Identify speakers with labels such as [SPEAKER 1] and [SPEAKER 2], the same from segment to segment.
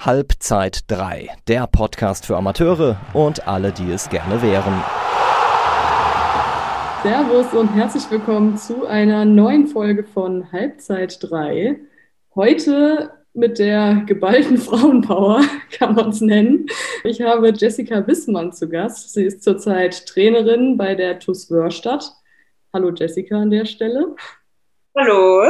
[SPEAKER 1] Halbzeit 3, der Podcast für Amateure und alle, die es gerne wären.
[SPEAKER 2] Servus und herzlich willkommen zu einer neuen Folge von Halbzeit 3. Heute mit der geballten Frauenpower, kann man es nennen. Ich habe Jessica Wissmann zu Gast. Sie ist zurzeit Trainerin bei der TuS Wörstadt. Hallo Jessica an der Stelle.
[SPEAKER 3] Hallo.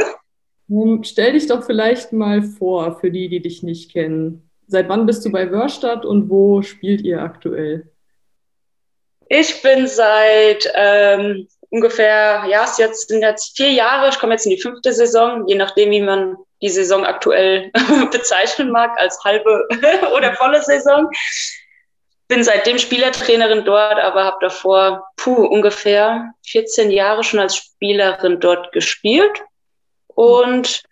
[SPEAKER 2] Stell dich doch vielleicht mal vor, für die, die dich nicht kennen. Seit wann bist du bei Wörstadt und wo spielt ihr aktuell?
[SPEAKER 3] Ich bin seit ähm, ungefähr, ja, es jetzt, sind jetzt vier Jahre, ich komme jetzt in die fünfte Saison, je nachdem, wie man die Saison aktuell bezeichnen mag, als halbe oder volle Saison. Bin seitdem Spielertrainerin dort, aber habe davor, puh, ungefähr 14 Jahre schon als Spielerin dort gespielt und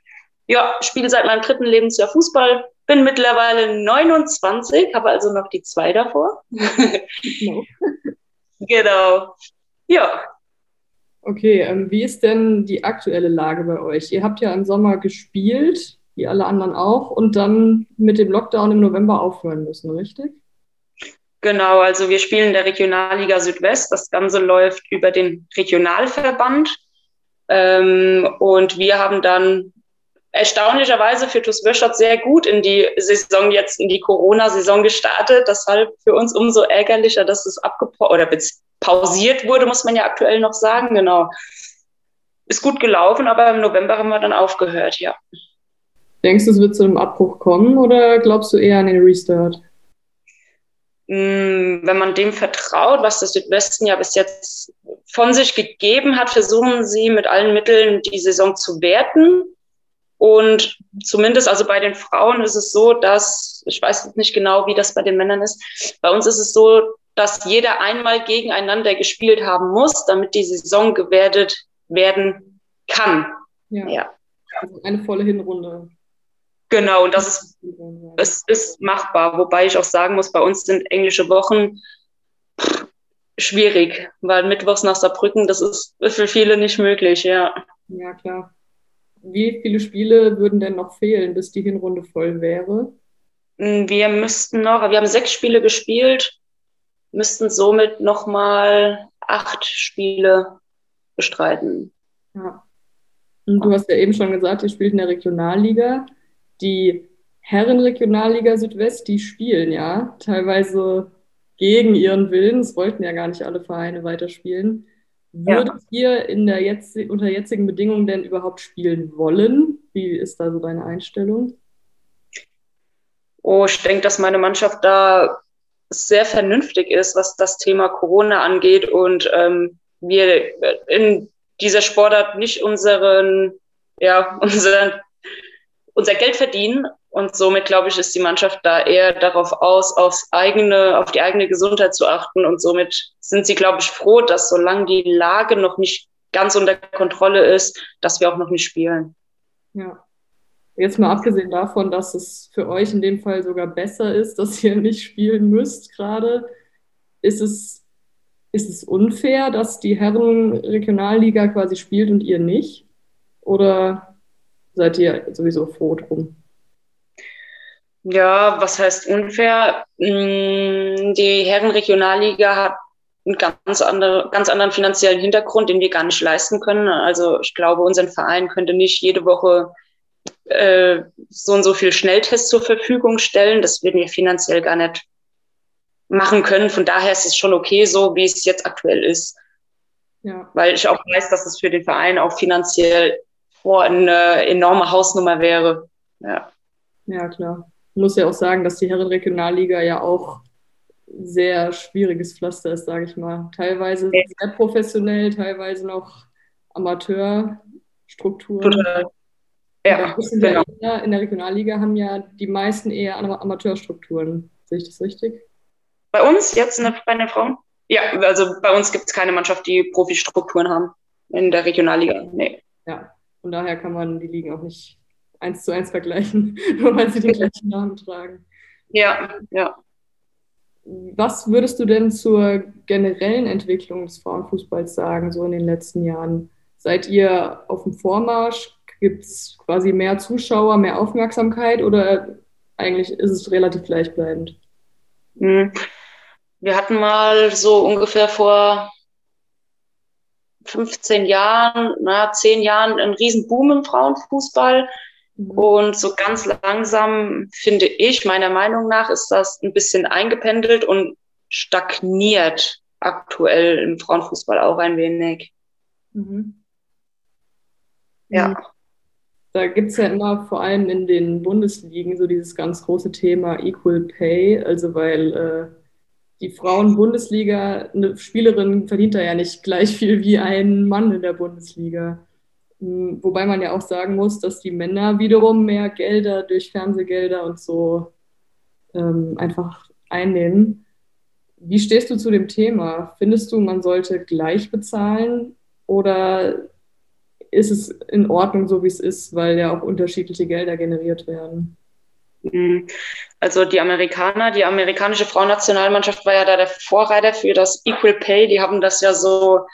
[SPEAKER 3] ja, spiele seit meinem dritten Lebensjahr Fußball. Bin mittlerweile 29, habe also noch die zwei davor. Genau. genau. Ja.
[SPEAKER 2] Okay, ähm, wie ist denn die aktuelle Lage bei euch? Ihr habt ja im Sommer gespielt, wie alle anderen auch, und dann mit dem Lockdown im November aufhören müssen, richtig?
[SPEAKER 3] Genau, also wir spielen in der Regionalliga Südwest. Das Ganze läuft über den Regionalverband. Ähm, und wir haben dann erstaunlicherweise für TuS Wirstadt sehr gut in die Saison jetzt, in die Corona-Saison gestartet. Deshalb für uns umso ärgerlicher, dass es abgebrochen oder pausiert wurde, muss man ja aktuell noch sagen. Genau. Ist gut gelaufen, aber im November haben wir dann aufgehört, ja.
[SPEAKER 2] Denkst du, es wird zu einem Abbruch kommen oder glaubst du eher an den Restart?
[SPEAKER 3] Mm, wenn man dem vertraut, was der Südwesten ja bis jetzt von sich gegeben hat, versuchen sie mit allen Mitteln die Saison zu werten. Und zumindest, also bei den Frauen ist es so, dass, ich weiß nicht genau, wie das bei den Männern ist, bei uns ist es so, dass jeder einmal gegeneinander gespielt haben muss, damit die Saison gewertet werden kann.
[SPEAKER 2] Ja. ja. Also eine volle Hinrunde.
[SPEAKER 3] Genau, und das ist, es ist machbar. Wobei ich auch sagen muss, bei uns sind englische Wochen schwierig, weil mittwochs nach Saarbrücken, das ist für viele nicht möglich, ja.
[SPEAKER 2] Ja, klar. Wie viele Spiele würden denn noch fehlen, bis die Hinrunde voll wäre?
[SPEAKER 3] Hm, wir müssten noch, wir haben sechs Spiele gespielt, müssten somit nochmal acht Spiele bestreiten.
[SPEAKER 2] Ja. Und du hast ja eben schon gesagt, ihr spielt in der Regionalliga die Herrenregionalliga Südwest, die spielen ja teilweise gegen ihren Willen. Es wollten ja gar nicht alle Vereine weiterspielen. Würdet ja. ihr in der jetzt, unter jetzigen Bedingungen denn überhaupt spielen wollen? Wie ist da so deine Einstellung?
[SPEAKER 3] Oh, ich denke, dass meine Mannschaft da sehr vernünftig ist, was das Thema Corona angeht und ähm, wir in dieser Sportart nicht unseren, ja, unseren unser Geld verdienen. Und somit, glaube ich, ist die Mannschaft da eher darauf aus, aufs eigene, auf die eigene Gesundheit zu achten. Und somit sind sie, glaube ich, froh, dass solange die Lage noch nicht ganz unter Kontrolle ist, dass wir auch noch nicht spielen.
[SPEAKER 2] Ja. Jetzt mal abgesehen davon, dass es für euch in dem Fall sogar besser ist, dass ihr nicht spielen müsst gerade, ist es, ist es unfair, dass die Herren Regionalliga quasi spielt und ihr nicht? Oder seid ihr sowieso froh drum?
[SPEAKER 3] Ja, was heißt unfair? Mm, die Herrenregionalliga hat einen ganz, andere, ganz anderen finanziellen Hintergrund, den wir gar nicht leisten können. Also ich glaube, unser Verein könnte nicht jede Woche äh, so und so viel Schnelltests zur Verfügung stellen. Das würden wir finanziell gar nicht machen können. Von daher ist es schon okay, so wie es jetzt aktuell ist. Ja. Weil ich auch weiß, dass es für den Verein auch finanziell boah, eine enorme Hausnummer wäre. Ja.
[SPEAKER 2] ja, klar. Ich muss ja auch sagen, dass die Herrenregionalliga ja auch sehr schwieriges Pflaster ist, sage ich mal. Teilweise ja. sehr professionell, teilweise noch Amateurstrukturen. Total. Ja, genau. ja in der Regionalliga haben ja die meisten eher Amateurstrukturen. Sehe ich das richtig?
[SPEAKER 3] Bei uns jetzt bei den Frauen? Ja, also bei uns gibt es keine Mannschaft, die Profistrukturen haben in der Regionalliga. Nee.
[SPEAKER 2] Ja, von daher kann man die Ligen auch nicht eins zu eins vergleichen, nur weil sie den gleichen Namen tragen.
[SPEAKER 3] Ja, ja.
[SPEAKER 2] Was würdest du denn zur generellen Entwicklung des Frauenfußballs sagen, so in den letzten Jahren? Seid ihr auf dem Vormarsch? Gibt es quasi mehr Zuschauer, mehr Aufmerksamkeit oder eigentlich ist es relativ gleichbleibend?
[SPEAKER 3] Mhm. Wir hatten mal so ungefähr vor 15 Jahren, na, 10 Jahren einen riesen Boom im Frauenfußball. Mhm. Und so ganz langsam, finde ich, meiner Meinung nach, ist das ein bisschen eingependelt und stagniert aktuell im Frauenfußball auch ein wenig. Mhm.
[SPEAKER 2] Ja. Mhm. Da gibt es ja immer vor allem in den Bundesligen so dieses ganz große Thema Equal Pay, also weil äh, die Frauen-Bundesliga, eine Spielerin verdient da ja nicht gleich viel wie ein Mann in der Bundesliga. Hm, wobei man ja auch sagen muss, dass die Männer wiederum mehr Gelder durch Fernsehgelder und so ähm, einfach einnehmen. Wie stehst du zu dem Thema? Findest du, man sollte gleich bezahlen oder ist es in Ordnung, so wie es ist, weil ja auch unterschiedliche Gelder generiert werden?
[SPEAKER 3] Mhm. Also die Amerikaner, die amerikanische Frauennationalmannschaft war ja da der Vorreiter für das Equal Pay. Die haben das ja so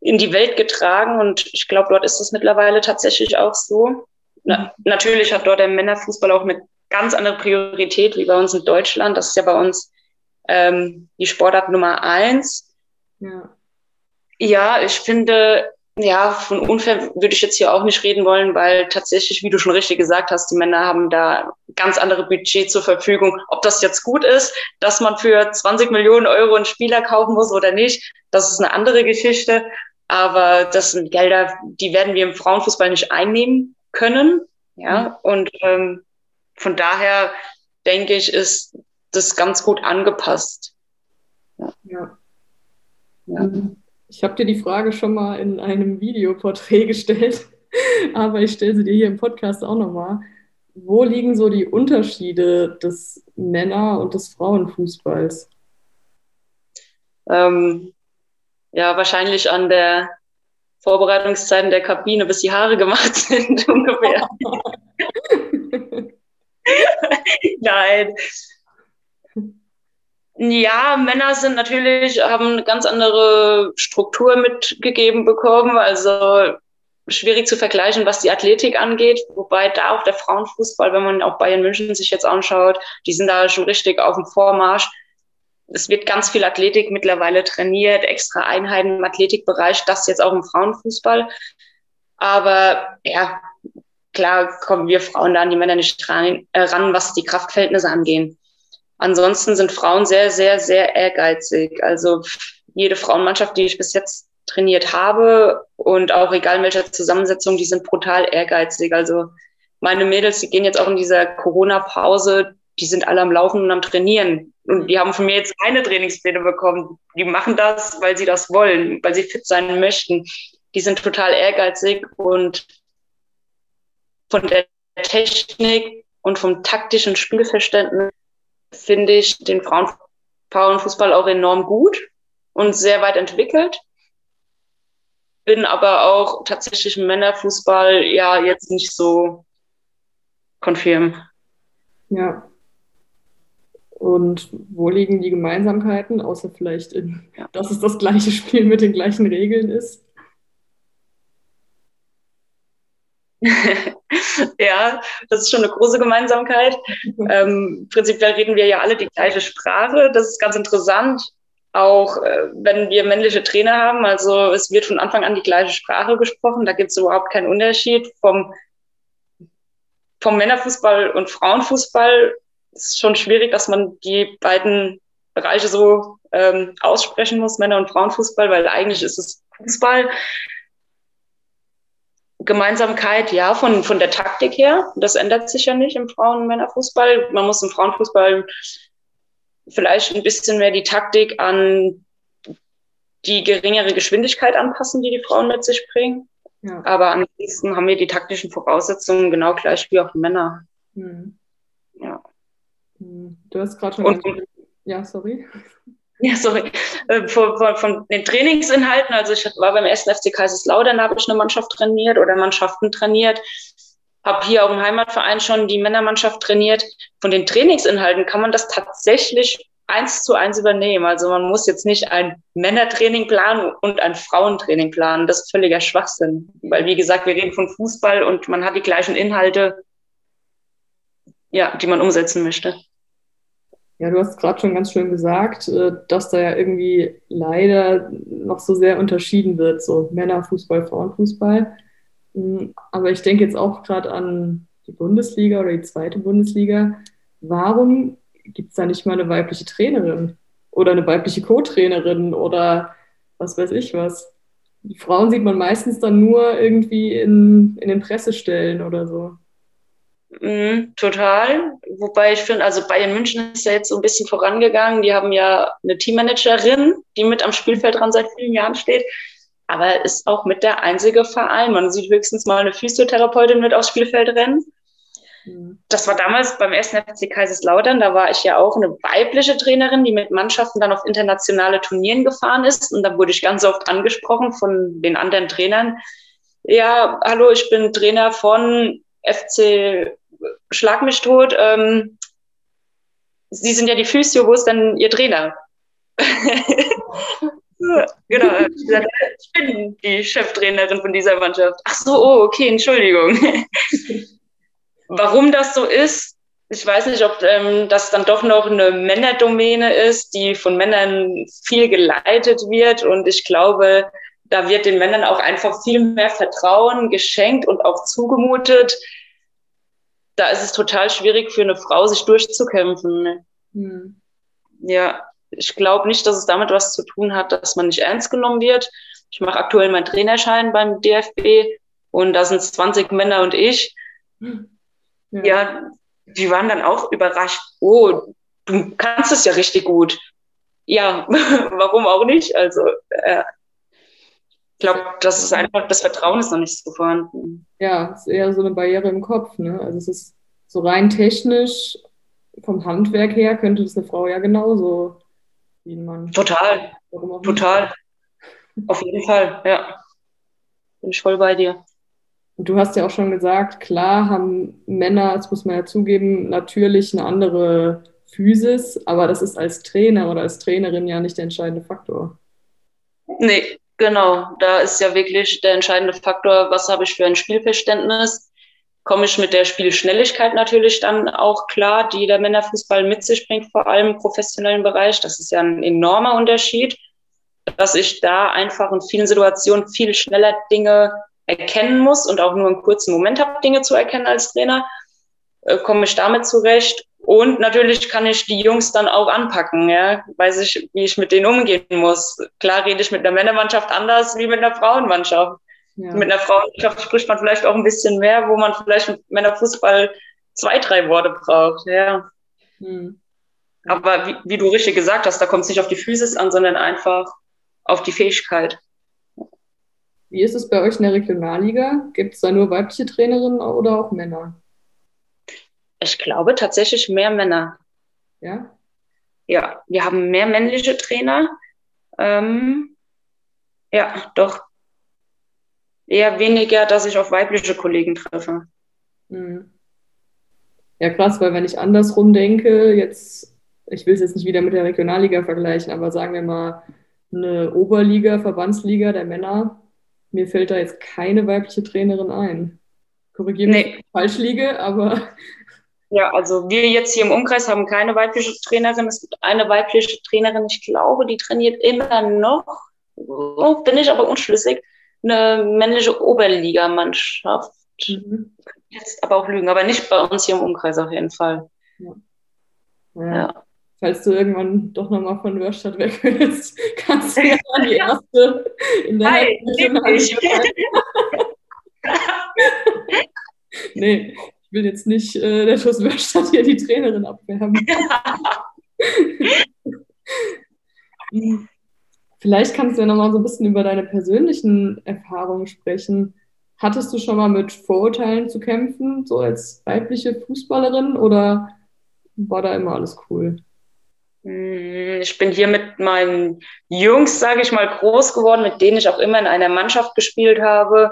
[SPEAKER 3] in die Welt getragen und ich glaube, dort ist es mittlerweile tatsächlich auch so. Na, natürlich hat dort der Männerfußball auch eine ganz andere Priorität wie bei uns in Deutschland. Das ist ja bei uns ähm, die Sportart Nummer eins. Ja. ja, ich finde, ja, von unfair würde ich jetzt hier auch nicht reden wollen, weil tatsächlich, wie du schon richtig gesagt hast, die Männer haben da ganz andere Budget zur Verfügung. Ob das jetzt gut ist, dass man für 20 Millionen Euro einen Spieler kaufen muss oder nicht, das ist eine andere Geschichte. Aber das sind Gelder, die werden wir im Frauenfußball nicht einnehmen können. Ja, und ähm, von daher denke ich, ist das ganz gut angepasst.
[SPEAKER 2] Ja. ja. ja. Mhm. Ich habe dir die Frage schon mal in einem Videoporträt gestellt, aber ich stelle sie dir hier im Podcast auch nochmal. Wo liegen so die Unterschiede des Männer- und des Frauenfußballs?
[SPEAKER 3] Ähm, ja, wahrscheinlich an der Vorbereitungszeit in der Kabine, bis die Haare gemacht sind, ungefähr. Nein, ja, Männer sind natürlich, haben eine ganz andere Struktur mitgegeben bekommen. Also schwierig zu vergleichen, was die Athletik angeht. Wobei da auch der Frauenfußball, wenn man auch Bayern München sich jetzt anschaut, die sind da schon richtig auf dem Vormarsch. Es wird ganz viel Athletik mittlerweile trainiert, extra Einheiten im Athletikbereich, das jetzt auch im Frauenfußball. Aber ja, klar kommen wir Frauen da an die Männer nicht ran, äh, ran was die Kraftverhältnisse angehen. Ansonsten sind Frauen sehr, sehr, sehr ehrgeizig. Also jede Frauenmannschaft, die ich bis jetzt trainiert habe und auch egal in welcher Zusammensetzung, die sind brutal ehrgeizig. Also meine Mädels, die gehen jetzt auch in dieser Corona-Pause, die sind alle am Laufen und am Trainieren. Und die haben von mir jetzt keine Trainingspläne bekommen. Die machen das, weil sie das wollen, weil sie fit sein möchten. Die sind total ehrgeizig und von der Technik und vom taktischen Spielverständnis finde ich den Frauen Frauenfußball auch enorm gut und sehr weit entwickelt. Bin aber auch tatsächlich im Männerfußball ja jetzt nicht so konfirm.
[SPEAKER 2] Ja. Und wo liegen die Gemeinsamkeiten, außer vielleicht in, ja. dass es das gleiche Spiel mit den gleichen Regeln ist?
[SPEAKER 3] ja, das ist schon eine große Gemeinsamkeit. Ähm, prinzipiell reden wir ja alle die gleiche Sprache. Das ist ganz interessant. Auch äh, wenn wir männliche Trainer haben, also es wird von Anfang an die gleiche Sprache gesprochen. Da gibt es überhaupt keinen Unterschied vom, vom Männerfußball und Frauenfußball. Es ist schon schwierig, dass man die beiden Bereiche so ähm, aussprechen muss, Männer- und Frauenfußball, weil eigentlich ist es Fußball. Gemeinsamkeit, ja, von, von der Taktik her. Das ändert sich ja nicht im Frauen- und Männerfußball. Man muss im Frauenfußball vielleicht ein bisschen mehr die Taktik an die geringere Geschwindigkeit anpassen, die die Frauen mit sich bringen. Ja. Aber ansonsten haben wir die taktischen Voraussetzungen genau gleich wie auch die Männer. Hm.
[SPEAKER 2] Ja. Hm. Du hast gerade schon. Und, ja, sorry.
[SPEAKER 3] Ja, sorry. Äh, von, von, von, den Trainingsinhalten, also ich war beim ersten FC Kaiserslautern, da habe ich eine Mannschaft trainiert oder Mannschaften trainiert. Habe hier auch im Heimatverein schon die Männermannschaft trainiert. Von den Trainingsinhalten kann man das tatsächlich eins zu eins übernehmen. Also man muss jetzt nicht ein Männertraining planen und ein Frauentraining planen. Das ist völliger Schwachsinn. Weil, wie gesagt, wir reden von Fußball und man hat die gleichen Inhalte. ja, die man umsetzen möchte.
[SPEAKER 2] Ja, du hast gerade schon ganz schön gesagt, äh, dass da ja irgendwie leider noch so sehr unterschieden wird, so Männerfußball, Frauenfußball. Aber ich denke jetzt auch gerade an die Bundesliga oder die zweite Bundesliga. Warum gibt es da nicht mal eine weibliche Trainerin oder eine weibliche Co-Trainerin oder was weiß ich was? Die Frauen sieht man meistens dann nur irgendwie in, in den Pressestellen oder so.
[SPEAKER 3] Mm, total. Wobei ich finde, also Bayern München ist ja jetzt so ein bisschen vorangegangen. Die haben ja eine Teammanagerin, die mit am Spielfeldrand seit vielen Jahren steht. Aber ist auch mit der einzige Verein. Man sieht höchstens mal eine Physiotherapeutin mit aufs Spielfeld rennen. Mhm. Das war damals beim ersten FC Kaiserslautern. Da war ich ja auch eine weibliche Trainerin, die mit Mannschaften dann auf internationale Turnieren gefahren ist. Und da wurde ich ganz oft angesprochen von den anderen Trainern. Ja, hallo, ich bin Trainer von FC Schlag mich tot. Ähm, Sie sind ja die Physio, wo ist denn Ihr Trainer? genau, ich bin die Cheftrainerin von dieser Mannschaft. Ach so, oh, okay, Entschuldigung. Warum das so ist, ich weiß nicht, ob ähm, das dann doch noch eine Männerdomäne ist, die von Männern viel geleitet wird. Und ich glaube, da wird den Männern auch einfach viel mehr Vertrauen geschenkt und auch zugemutet. Da ist es total schwierig für eine Frau, sich durchzukämpfen. Hm. Ja, ich glaube nicht, dass es damit was zu tun hat, dass man nicht ernst genommen wird. Ich mache aktuell meinen Trainerschein beim DFB und da sind 20 Männer und ich. Hm. Ja. ja, die waren dann auch überrascht. Oh, du kannst es ja richtig gut. Ja, warum auch nicht? Also, äh, ich glaube, das ist einfach, das Vertrauen ist noch nicht so vorhanden.
[SPEAKER 2] Ja, es ist eher so eine Barriere im Kopf. Ne? Also, es ist so rein technisch, vom Handwerk her, könnte es eine Frau ja genauso wie ein Mann.
[SPEAKER 3] Total. Total. Auf jeden Fall, ja. Bin ich voll bei dir.
[SPEAKER 2] Und du hast ja auch schon gesagt, klar haben Männer, das muss man ja zugeben, natürlich eine andere Physis, aber das ist als Trainer oder als Trainerin ja nicht der entscheidende Faktor.
[SPEAKER 3] Nee, genau. Da ist ja wirklich der entscheidende Faktor, was habe ich für ein Spielverständnis. Komme ich mit der Spielschnelligkeit natürlich dann auch klar, die der Männerfußball mit sich bringt, vor allem im professionellen Bereich. Das ist ja ein enormer Unterschied, dass ich da einfach in vielen Situationen viel schneller Dinge erkennen muss und auch nur einen kurzen Moment habe, Dinge zu erkennen als Trainer, äh, komme ich damit zurecht. Und natürlich kann ich die Jungs dann auch anpacken, ja, weiß ich, wie ich mit denen umgehen muss. Klar rede ich mit einer Männermannschaft anders wie mit einer Frauenmannschaft. Ja. Mit einer Frauenmannschaft spricht man vielleicht auch ein bisschen mehr, wo man vielleicht mit Männerfußball zwei, drei Worte braucht, ja. Hm. Aber wie, wie du richtig gesagt hast, da kommt es nicht auf die Physis an, sondern einfach auf die Fähigkeit.
[SPEAKER 2] Wie ist es bei euch in der Regionalliga? Gibt es da nur weibliche Trainerinnen oder auch Männer?
[SPEAKER 3] Ich glaube tatsächlich mehr Männer.
[SPEAKER 2] Ja?
[SPEAKER 3] Ja, wir haben mehr männliche Trainer. Ähm, ja, doch. Eher weniger, dass ich auf weibliche Kollegen treffe.
[SPEAKER 2] Hm. Ja, krass, weil wenn ich andersrum denke, jetzt, ich will es jetzt nicht wieder mit der Regionalliga vergleichen, aber sagen wir mal eine Oberliga, Verbandsliga der Männer, mir fällt da jetzt keine weibliche Trainerin ein. Korrigiere mich, nee. falsch liege, aber.
[SPEAKER 3] Ja, also wir jetzt hier im Umkreis haben keine weibliche Trainerin. Es gibt eine weibliche Trainerin, ich glaube, die trainiert immer noch, oh, bin ich aber unschlüssig, eine männliche Oberligamannschaft. Mhm. Jetzt aber auch lügen, aber nicht bei uns hier im Umkreis auf jeden Fall. Ja.
[SPEAKER 2] ja. ja falls du irgendwann doch nochmal von Wörstadt weg willst, kannst du ja die erste in der Nein, nicht. Nee, ich will jetzt nicht äh, der TuS Wörstadt hier die Trainerin abwerben. Vielleicht kannst du ja nochmal so ein bisschen über deine persönlichen Erfahrungen sprechen. Hattest du schon mal mit Vorurteilen zu kämpfen, so als weibliche Fußballerin, oder war da immer alles cool?
[SPEAKER 3] Hm, ich bin hier mit meinen Jungs, sage ich mal, groß geworden, mit denen ich auch immer in einer Mannschaft gespielt habe.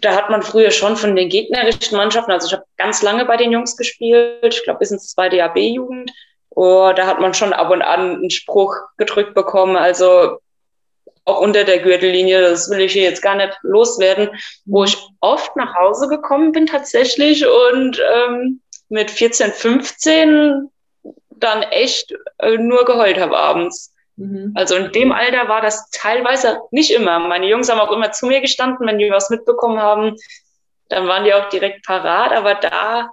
[SPEAKER 3] Da hat man früher schon von den gegnerischen Mannschaften, also ich habe ganz lange bei den Jungs gespielt, ich glaube bis ins zweite Jahr B-Jugend. Oh, da hat man schon ab und an einen Spruch gedrückt bekommen, also auch unter der Gürtellinie, das will ich hier jetzt gar nicht loswerden, wo ich oft nach Hause gekommen bin tatsächlich und ähm, mit 14, 15 dann echt äh, nur geheult habe abends. Mhm. Also in dem Alter war das teilweise nicht immer. Meine Jungs haben auch immer zu mir gestanden, wenn die was mitbekommen haben, dann waren die auch direkt parat. Aber da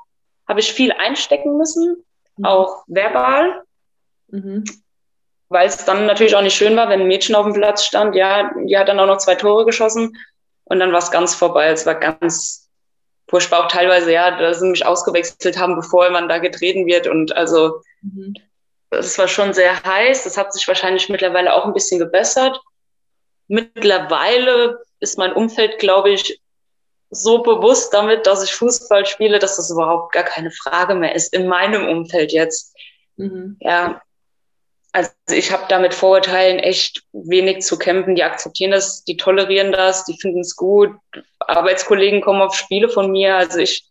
[SPEAKER 3] habe ich viel einstecken müssen, mhm. Auch verbal. Mhm. Weil es dann natürlich auch nicht schön war, wenn ein Mädchen auf dem Platz stand. Ja, die hat dann auch noch zwei Tore geschossen und dann war es ganz vorbei. Es war ganz furchtbar auch teilweise, ja, dass sie mich ausgewechselt haben, bevor man da getreten wird. Und also mhm. das war schon sehr heiß. Das hat sich wahrscheinlich mittlerweile auch ein bisschen gebessert. Mittlerweile ist mein Umfeld, glaube ich, so bewusst damit, dass ich Fußball spiele, dass das überhaupt gar keine Frage mehr ist in meinem Umfeld jetzt. Mhm. Ja, also ich habe da mit Vorurteilen echt wenig zu kämpfen. Die akzeptieren das, die tolerieren das, die finden es gut. Arbeitskollegen kommen auf Spiele von mir. Also ich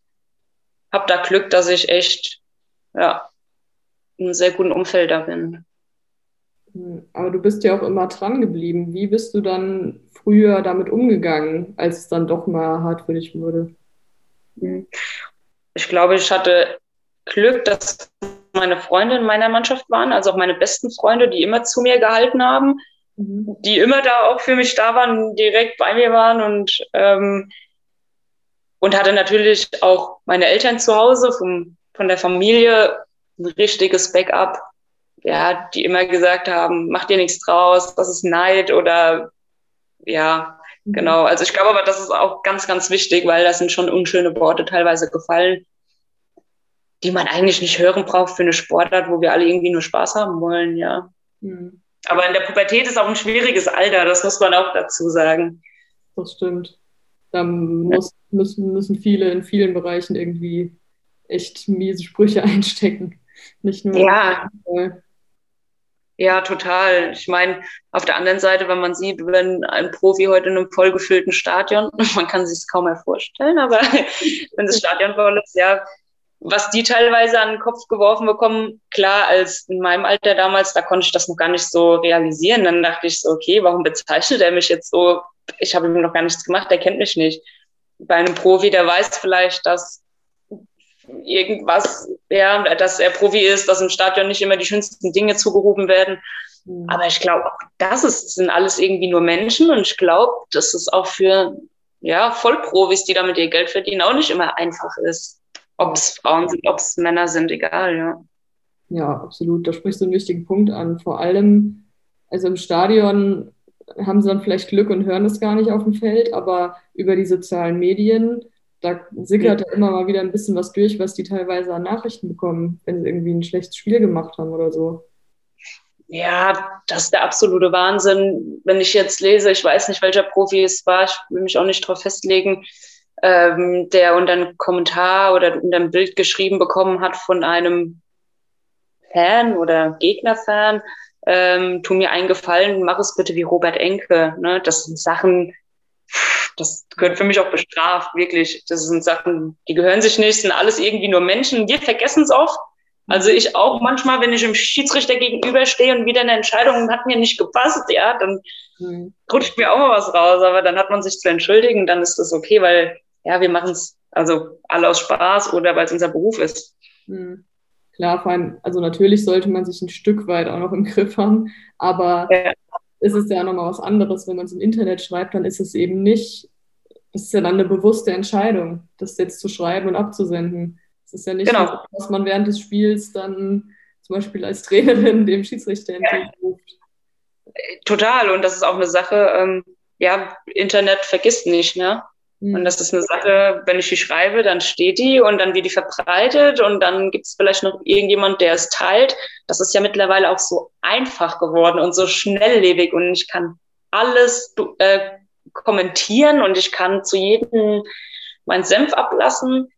[SPEAKER 3] habe da Glück, dass ich echt ja, in einem sehr guten Umfeld da bin.
[SPEAKER 2] Aber du bist ja auch immer dran geblieben. Wie bist du dann früher damit umgegangen, als es dann doch mal hart für dich wurde?
[SPEAKER 3] Hm. Ich glaube, ich hatte Glück, dass meine Freunde in meiner Mannschaft waren, also auch meine besten Freunde, die immer zu mir gehalten haben, mhm. die immer da auch für mich da waren, direkt bei mir waren und, ähm, und hatte natürlich auch meine Eltern zu Hause vom, von der Familie ein richtiges Backup, ja, die immer gesagt haben, mach dir nichts draus, das ist Neid oder ja, mhm. genau. Also ich glaube aber, das ist auch ganz, ganz wichtig, weil da sind schon unschöne Worte teilweise gefallen die man eigentlich nicht hören braucht für eine Sportart, wo wir alle irgendwie nur Spaß haben wollen, ja. Mhm. Aber in der Pubertät ist auch ein schwieriges Alter, das muss man auch dazu sagen.
[SPEAKER 2] Das stimmt. Da muss, müssen, müssen viele in vielen Bereichen irgendwie echt miese Sprüche einstecken. Nicht nur.
[SPEAKER 3] Ja. Ja, total. Ich meine, auf der anderen Seite, wenn man sieht, wenn ein Profi heute in einem vollgefüllten Stadion, man kann sich es kaum mehr vorstellen, aber wenn das Stadion voll ist, ja, was die teilweise an den Kopf geworfen bekommen, klar, als in meinem Alter damals, da konnte ich das noch gar nicht so realisieren. Dann dachte ich so, okay, warum bezeichnet er mich jetzt so? Ich habe ihm noch gar nichts gemacht, er kennt mich nicht. Bei einem Profi, der weiß vielleicht, dass irgendwas, ja, dass er Profi ist, dass im Stadion nicht immer die schönsten Dinge zugerufen werden. Mhm. Aber ich glaube, auch das ist, sind alles irgendwie nur Menschen und ich glaube, dass es auch für ja, Vollprofis, die damit ihr Geld verdienen, auch nicht immer einfach ist. Ob es Frauen sind, ob es Männer sind, egal, ja.
[SPEAKER 2] Ja, absolut. Da sprichst du einen wichtigen Punkt an. Vor allem, also im Stadion haben sie dann vielleicht Glück und hören es gar nicht auf dem Feld, aber über die sozialen Medien, da sickert ja immer mal wieder ein bisschen was durch, was die teilweise an Nachrichten bekommen, wenn sie irgendwie ein schlechtes Spiel gemacht haben oder so.
[SPEAKER 3] Ja, das ist der absolute Wahnsinn. Wenn ich jetzt lese, ich weiß nicht, welcher Profi es war, ich will mich auch nicht darauf festlegen, ähm, der unter einen Kommentar oder unter ein Bild geschrieben bekommen hat von einem Fan oder Gegnerfan, ähm, tu mir einen Gefallen, mach es bitte wie Robert Enke. Ne? Das sind Sachen, das gehört für mich auch bestraft, wirklich. Das sind Sachen, die gehören sich nicht, sind alles irgendwie nur Menschen. Wir vergessen es oft. Also ich auch manchmal, wenn ich dem Schiedsrichter gegenüberstehe und wieder eine Entscheidung hat mir nicht gepasst, ja, dann mhm. rutscht mir auch mal was raus. Aber dann hat man sich zu entschuldigen, dann ist das okay, weil ja, wir machen es also alle aus Spaß oder weil es unser Beruf ist.
[SPEAKER 2] Mhm. Klar, vor allem, also natürlich sollte man sich ein Stück weit auch noch im Griff haben, aber ja. Es ist ja nochmal was anderes, wenn man es im Internet schreibt, dann ist es eben nicht, es ist ja dann eine bewusste Entscheidung, das jetzt zu schreiben und abzusenden. Es ist ja nicht, genau. so, dass man während des Spiels dann zum Beispiel als Trainerin dem Schiedsrichter entgegenruft.
[SPEAKER 3] Ja. Total, und das ist auch eine Sache, ähm, ja, Internet vergisst nicht, ne? Und mhm. das ist eine Sache, wenn ich die schreibe, dann steht die und dann wird die verbreitet und dann gibt es vielleicht noch irgendjemand, der es teilt. Das ist ja mittlerweile auch so einfach geworden und so schnelllebig und ich kann alles äh, kommentieren und ich kann zu jedem meinen Senf ablassen.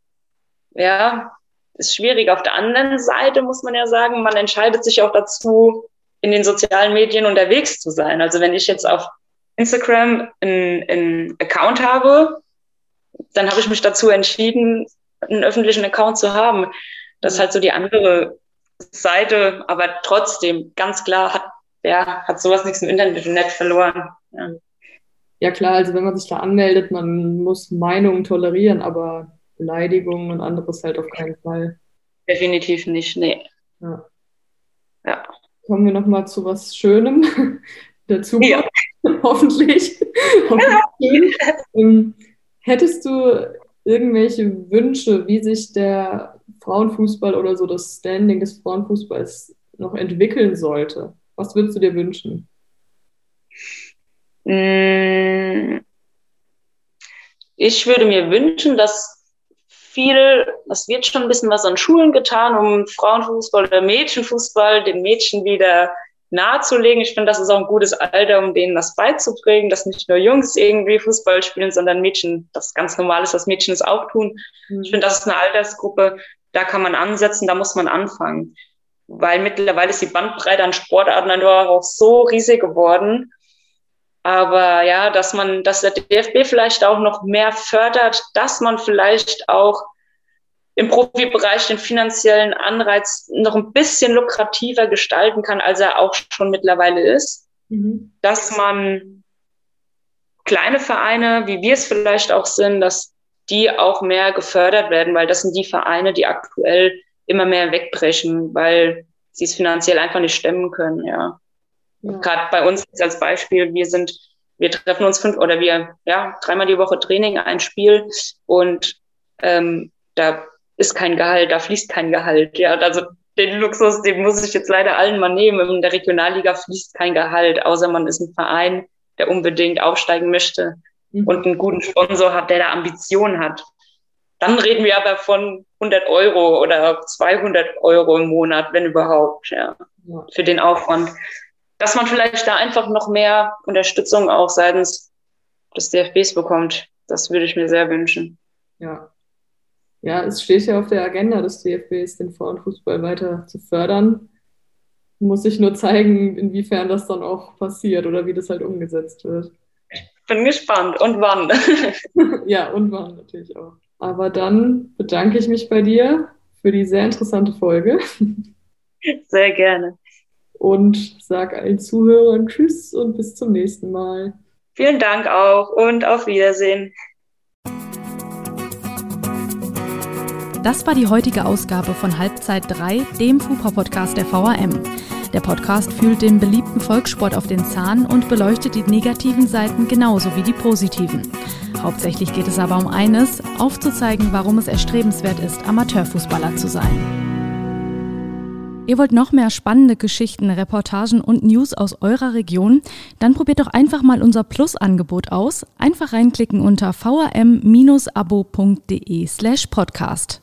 [SPEAKER 3] Ja, ist schwierig. Auf der anderen Seite muss man ja sagen, man entscheidet sich auch dazu, in den sozialen Medien unterwegs zu sein. Also wenn ich jetzt auf Instagram einen Account habe, dann habe ich mich dazu entschieden, einen öffentlichen Account zu haben. Das ist halt so die andere Seite, aber trotzdem, ganz klar, hat, ja, hat sowas nichts im Internet verloren. Ja.
[SPEAKER 2] ja, klar, also wenn man sich da anmeldet, man muss Meinungen tolerieren, aber Beleidigungen und anderes halt auf keinen Fall.
[SPEAKER 3] definitiv nicht, nee.
[SPEAKER 2] Ja. ja. Kommen wir nochmal zu was Schönem dazu. Ja. Hoffentlich. Hoffentlich. Hättest du irgendwelche Wünsche, wie sich der Frauenfußball oder so das Standing des Frauenfußballs noch entwickeln sollte? Was würdest du dir wünschen?
[SPEAKER 3] Mm. Ich würde mir wünschen, dass viel, es wird schon ein bisschen was an Schulen getan, um Frauenfußball oder Mädchenfußball den Mädchen wieder nahezulegen. Ich finde, das ist auch ein gutes Alter, um denen das beizubringen, dass nicht nur Jungs irgendwie Fußball spielen, sondern Mädchen, das ganz normal ist, dass Mädchen es auch tun. Mhm. Ich finde, das ist eine Altersgruppe, da kann man ansetzen, da muss man anfangen. Weil mittlerweile ist die Bandbreite an Sportarten einfach auch so riesig geworden. Aber ja, dass man, dass der DFB vielleicht auch noch mehr fördert, dass man vielleicht auch im Profibereich den finanziellen Anreiz noch ein bisschen lukrativer gestalten kann, als er auch schon mittlerweile ist. Mhm. Dass man kleine Vereine, wie wir es vielleicht auch sind, dass die auch mehr gefördert werden, weil das sind die Vereine, die aktuell immer mehr wegbrechen, weil sie es finanziell einfach nicht stemmen können, ja. ja. Gerade bei uns als Beispiel, wir sind, wir treffen uns fünf oder wir, ja, dreimal die Woche Training, ein Spiel und ähm, da ist kein Gehalt, da fließt kein Gehalt. Ja, also den Luxus, den muss ich jetzt leider allen mal nehmen. In der Regionalliga fließt kein Gehalt, außer man ist ein Verein, der unbedingt aufsteigen möchte mhm. und einen guten Sponsor hat, der da Ambitionen hat. Dann reden wir aber von 100 Euro oder 200 Euro im Monat, wenn überhaupt, ja, ja. für den Aufwand. Dass man vielleicht da einfach noch mehr Unterstützung auch seitens des DFBs bekommt, das würde ich mir sehr wünschen.
[SPEAKER 2] Ja, ja, es steht ja auf der Agenda des DFBs, den Frauenfußball weiter zu fördern. Muss ich nur zeigen, inwiefern das dann auch passiert oder wie das halt umgesetzt wird.
[SPEAKER 3] Bin gespannt. Und wann?
[SPEAKER 2] ja, und wann natürlich auch. Aber dann bedanke ich mich bei dir für die sehr interessante Folge.
[SPEAKER 3] Sehr gerne.
[SPEAKER 2] Und sag allen Zuhörern Tschüss und bis zum nächsten Mal.
[SPEAKER 3] Vielen Dank auch und auf Wiedersehen.
[SPEAKER 4] Das war die heutige Ausgabe von Halbzeit 3, dem FUPA-Podcast der VAM. Der Podcast fühlt dem beliebten Volkssport auf den Zahn und beleuchtet die negativen Seiten genauso wie die positiven. Hauptsächlich geht es aber um eines, aufzuzeigen, warum es erstrebenswert ist, Amateurfußballer zu sein. Ihr wollt noch mehr spannende Geschichten, Reportagen und News aus eurer Region? Dann probiert doch einfach mal unser Plus-Angebot aus. Einfach reinklicken unter vam-abo.de slash podcast.